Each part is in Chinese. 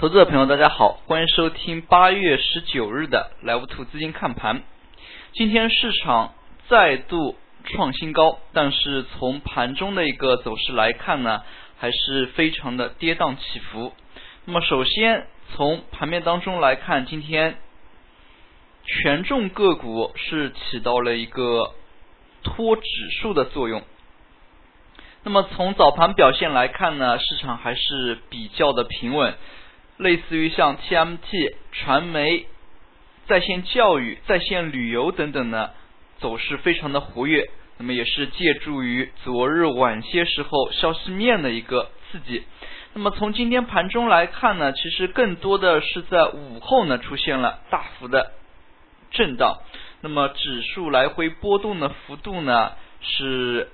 投资者朋友，大家好，欢迎收听八月十九日的莱芜土资金看盘。今天市场再度创新高，但是从盘中的一个走势来看呢，还是非常的跌宕起伏。那么首先从盘面当中来看，今天权重个股是起到了一个托指数的作用。那么从早盘表现来看呢，市场还是比较的平稳。类似于像 TMT、传媒、在线教育、在线旅游等等呢，走势非常的活跃。那么也是借助于昨日晚些时候消息面的一个刺激。那么从今天盘中来看呢，其实更多的是在午后呢出现了大幅的震荡。那么指数来回波动的幅度呢是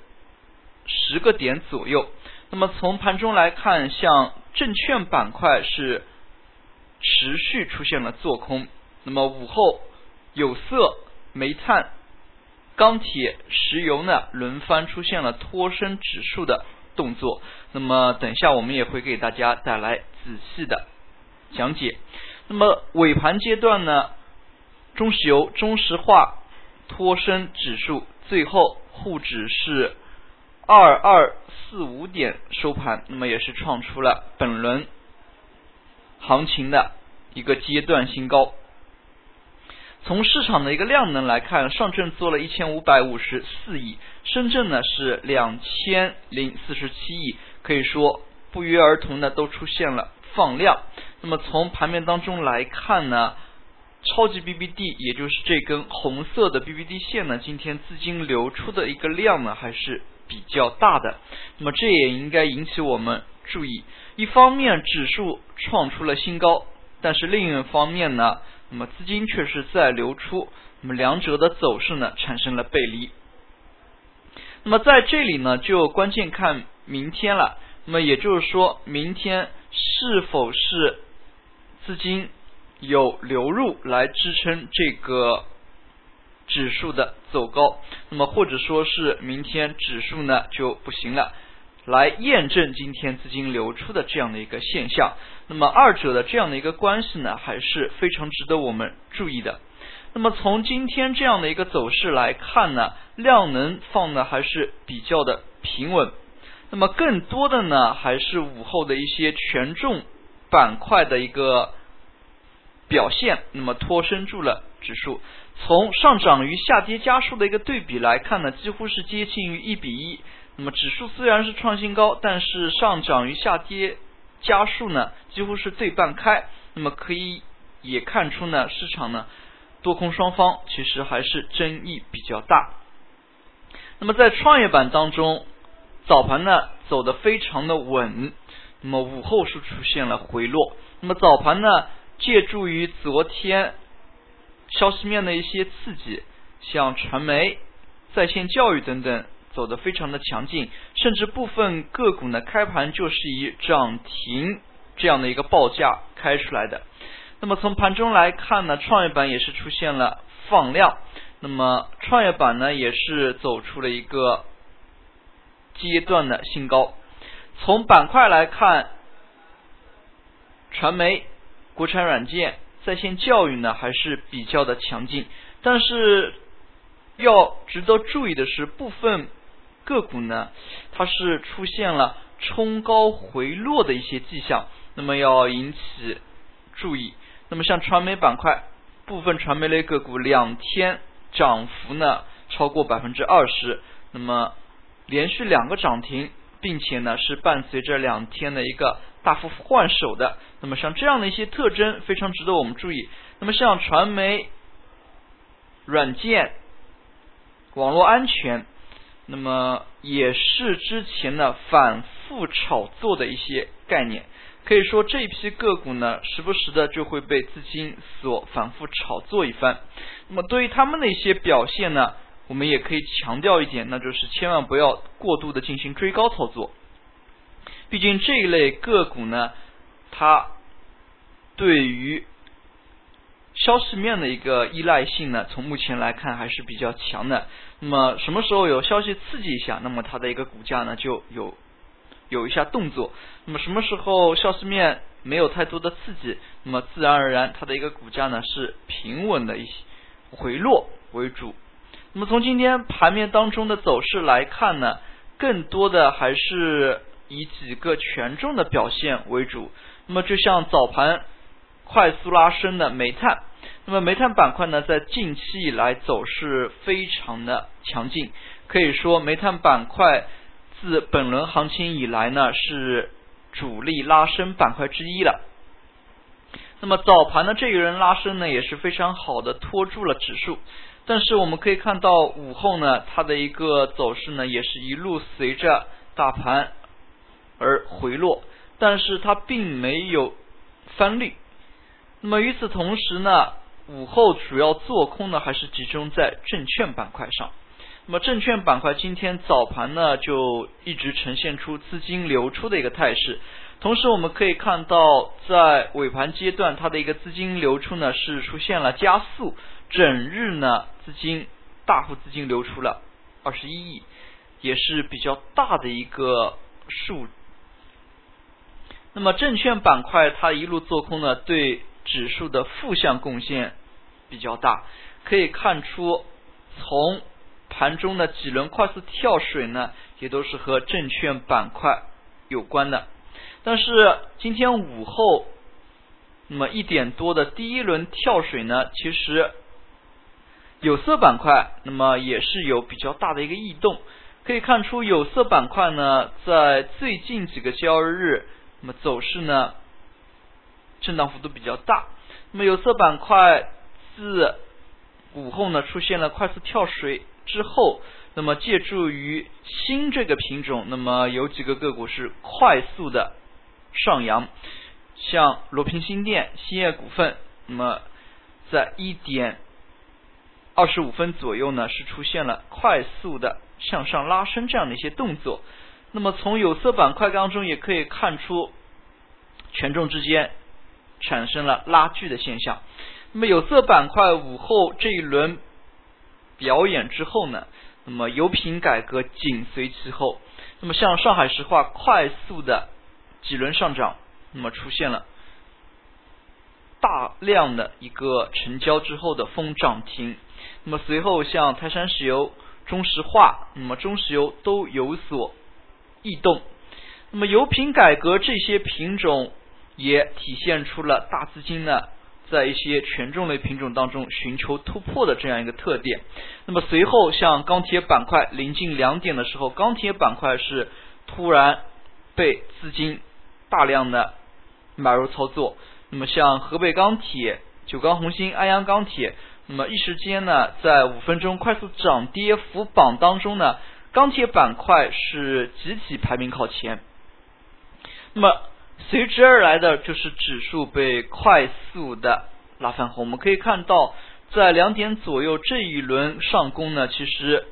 十个点左右。那么从盘中来看，像证券板块是。持续出现了做空，那么午后有色、煤炭、钢铁、石油呢轮番出现了脱升指数的动作，那么等下我们也会给大家带来仔细的讲解。那么尾盘阶段呢，中石油、中石化脱升指数，最后沪指是二二四五点收盘，那么也是创出了本轮。行情的一个阶段新高。从市场的一个量能来看，上证做了一千五百五十四亿，深圳呢是两千零四十七亿，可以说不约而同的都出现了放量。那么从盘面当中来看呢，超级 BBD 也就是这根红色的 BBD 线呢，今天资金流出的一个量呢还是比较大的。那么这也应该引起我们。注意，一方面指数创出了新高，但是另一方面呢，那么资金却是在流出，那么两者的走势呢产生了背离。那么在这里呢，就关键看明天了。那么也就是说明天是否是资金有流入来支撑这个指数的走高，那么或者说是明天指数呢就不行了。来验证今天资金流出的这样的一个现象，那么二者的这样的一个关系呢，还是非常值得我们注意的。那么从今天这样的一个走势来看呢，量能放的还是比较的平稳。那么更多的呢，还是午后的一些权重板块的一个表现，那么托生住了指数。从上涨与下跌家数的一个对比来看呢，几乎是接近于一比一。那么指数虽然是创新高，但是上涨与下跌加数呢几乎是对半开。那么可以也看出呢，市场呢多空双方其实还是争议比较大。那么在创业板当中，早盘呢走的非常的稳，那么午后是出现了回落。那么早盘呢借助于昨天消息面的一些刺激，像传媒、在线教育等等。走得非常的强劲，甚至部分个股呢开盘就是以涨停这样的一个报价开出来的。那么从盘中来看呢，创业板也是出现了放量，那么创业板呢也是走出了一个阶段的新高。从板块来看，传媒、国产软件、在线教育呢还是比较的强劲，但是要值得注意的是部分。个股呢，它是出现了冲高回落的一些迹象，那么要引起注意。那么像传媒板块，部分传媒类个股两天涨幅呢超过百分之二十，那么连续两个涨停，并且呢是伴随着两天的一个大幅换手的。那么像这样的一些特征非常值得我们注意。那么像传媒、软件、网络安全。那么也是之前的反复炒作的一些概念，可以说这一批个股呢时不时的就会被资金所反复炒作一番。那么对于他们的一些表现呢，我们也可以强调一点，那就是千万不要过度的进行追高操作。毕竟这一类个股呢，它对于消息面的一个依赖性呢，从目前来看还是比较强的。那么什么时候有消息刺激一下，那么它的一个股价呢就有有一下动作。那么什么时候消息面没有太多的刺激，那么自然而然它的一个股价呢是平稳的一些回落为主。那么从今天盘面当中的走势来看呢，更多的还是以几个权重的表现为主。那么就像早盘快速拉升的煤炭，那么煤炭板块呢，在近期以来走势非常的强劲，可以说煤炭板块自本轮行情以来呢，是主力拉升板块之一了。那么早盘的这一轮拉升呢，也是非常好的拖住了指数。但是我们可以看到午后呢，它的一个走势呢，也是一路随着大盘而回落，但是它并没有翻绿。那么与此同时呢，午后主要做空呢，还是集中在证券板块上。那么证券板块今天早盘呢，就一直呈现出资金流出的一个态势。同时我们可以看到，在尾盘阶段，它的一个资金流出呢，是出现了加速。整日呢，资金大幅资金流出了二十一亿，也是比较大的一个数。那么证券板块它一路做空呢，对指数的负向贡献比较大。可以看出，从盘中的几轮快速跳水呢，也都是和证券板块有关的。但是今天午后，那么一点多的第一轮跳水呢，其实。有色板块，那么也是有比较大的一个异动，可以看出有色板块呢，在最近几个交易日，那么走势呢，震荡幅度比较大。那么有色板块自午后呢出现了快速跳水之后，那么借助于锌这个品种，那么有几个个股是快速的上扬，像罗平锌电、兴业股份，那么在一点。二十五分左右呢，是出现了快速的向上拉升这样的一些动作。那么从有色板块当中也可以看出，权重之间产生了拉锯的现象。那么有色板块午后这一轮表演之后呢，那么油品改革紧随其后。那么像上海石化快速的几轮上涨，那么出现了大量的一个成交之后的封涨停。那么随后，像泰山石油、中石化，那么中石油都有所异动。那么油品改革这些品种也体现出了大资金呢，在一些权重类品种当中寻求突破的这样一个特点。那么随后，像钢铁板块临近两点的时候，钢铁板块是突然被资金大量的买入操作。那么像河北钢铁、九钢红星、安阳钢铁。那么一时间呢，在五分钟快速涨跌幅榜当中呢，钢铁板块是集体排名靠前。那么随之而来的就是指数被快速的拉翻红。我们可以看到，在两点左右这一轮上攻呢，其实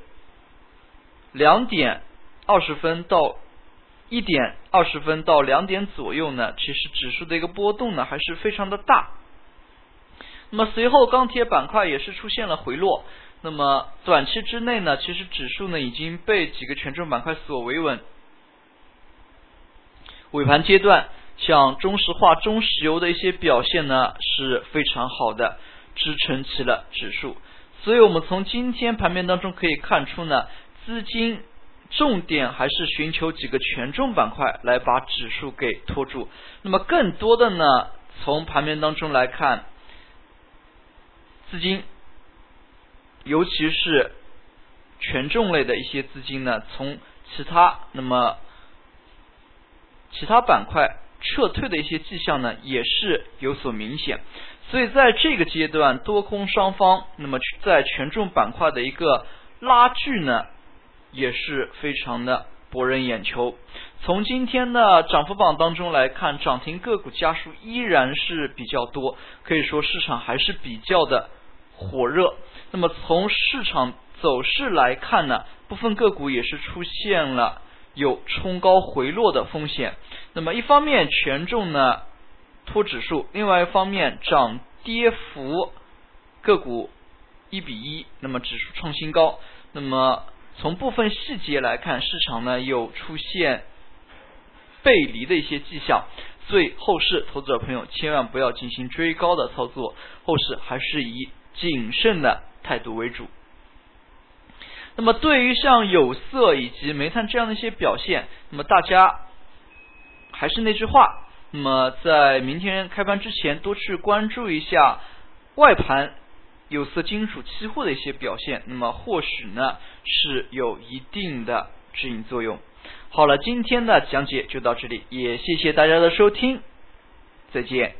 两点二十分到一点二十分到两点左右呢，其实指数的一个波动呢还是非常的大。那么随后钢铁板块也是出现了回落，那么短期之内呢，其实指数呢已经被几个权重板块所维稳。尾盘阶段，像中石化、中石油的一些表现呢是非常好的，支撑起了指数。所以我们从今天盘面当中可以看出呢，资金重点还是寻求几个权重板块来把指数给拖住。那么更多的呢，从盘面当中来看。资金，尤其是权重类的一些资金呢，从其他那么其他板块撤退的一些迹象呢，也是有所明显。所以在这个阶段，多空双方那么在权重板块的一个拉锯呢，也是非常的博人眼球。从今天的涨幅榜当中来看，涨停个股家数依然是比较多，可以说市场还是比较的。火热，那么从市场走势来看呢，部分个股也是出现了有冲高回落的风险。那么一方面权重呢拖指数，另外一方面涨跌幅个股一比一，那么指数创新高。那么从部分细节来看，市场呢有出现背离的一些迹象。所以后市投资者朋友千万不要进行追高的操作，后市还是以谨慎的态度为主。那么对于像有色以及煤炭这样的一些表现，那么大家还是那句话，那么在明天开盘之前多去关注一下外盘有色金属期货的一些表现，那么或许呢是有一定的指引作用。好了，今天的讲解就到这里，也谢谢大家的收听，再见。